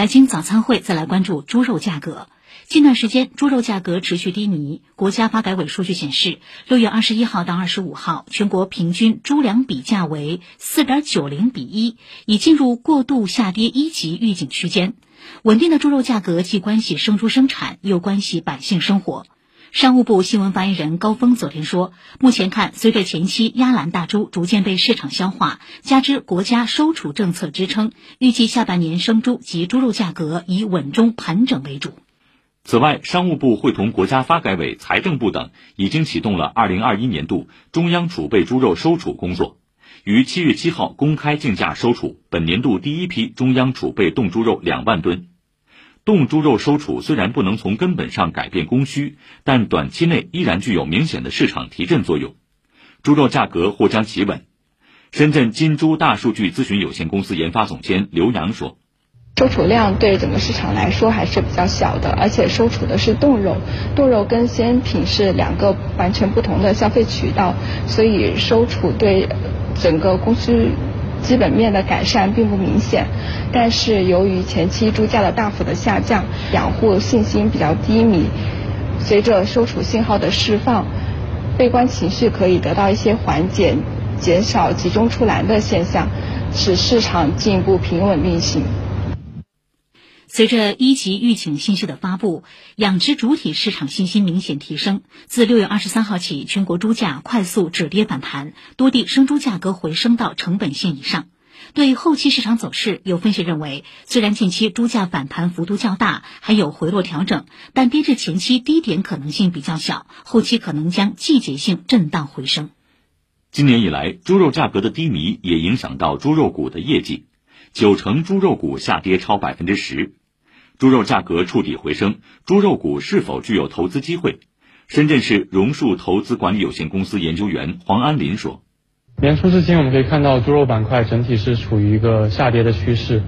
财经早餐会再来关注猪肉价格。近段时间，猪肉价格持续低迷。国家发改委数据显示，六月二十一号到二十五号，全国平均猪粮比价为四点九零比一，已进入过度下跌一级预警区间。稳定的猪肉价格既关系生猪生产，又关系百姓生活。商务部新闻发言人高峰昨天说，目前看，随着前期压栏大猪逐渐被市场消化，加之国家收储政策支撑，预计下半年生猪及猪肉价格以稳中盘整为主。此外，商务部会同国家发改委、财政部等，已经启动了二零二一年度中央储备猪肉收储工作，于七月七号公开竞价收储本年度第一批中央储备冻猪肉两万吨。冻猪肉收储虽然不能从根本上改变供需，但短期内依然具有明显的市场提振作用，猪肉价格或将企稳。深圳金猪大数据咨询有限公司研发总监刘洋说：“收储量对整个市场来说还是比较小的，而且收储的是冻肉，冻肉跟鲜品是两个完全不同的消费渠道，所以收储对整个供需。”基本面的改善并不明显，但是由于前期猪价的大幅的下降，养护信心比较低迷，随着收储信号的释放，悲观情绪可以得到一些缓解，减少集中出栏的现象，使市场进一步平稳运行。随着一级预警信息的发布，养殖主体市场信心明显提升。自六月二十三号起，全国猪价快速止跌反弹，多地生猪价格回升到成本线以上。对后期市场走势，有分析认为，虽然近期猪价反弹幅度较大，还有回落调整，但跌至前期低点可能性比较小，后期可能将季节性震荡回升。今年以来，猪肉价格的低迷也影响到猪肉股的业绩，九成猪肉股下跌超百分之十。猪肉价格触底回升，猪肉股是否具有投资机会？深圳市榕树投资管理有限公司研究员黄安林说：“年初至今，我们可以看到猪肉板块整体是处于一个下跌的趋势。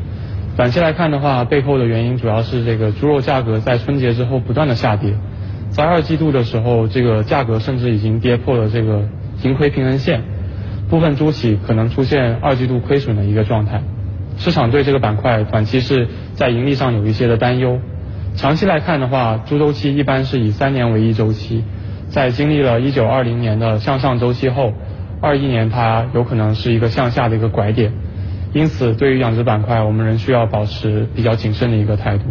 短期来看的话，背后的原因主要是这个猪肉价格在春节之后不断的下跌，在二季度的时候，这个价格甚至已经跌破了这个盈亏平衡线，部分猪企可能出现二季度亏损的一个状态。”市场对这个板块短期是在盈利上有一些的担忧，长期来看的话，猪周期一般是以三年为一周期，在经历了一九二零年的向上周期后，二一年它有可能是一个向下的一个拐点，因此对于养殖板块，我们仍需要保持比较谨慎的一个态度。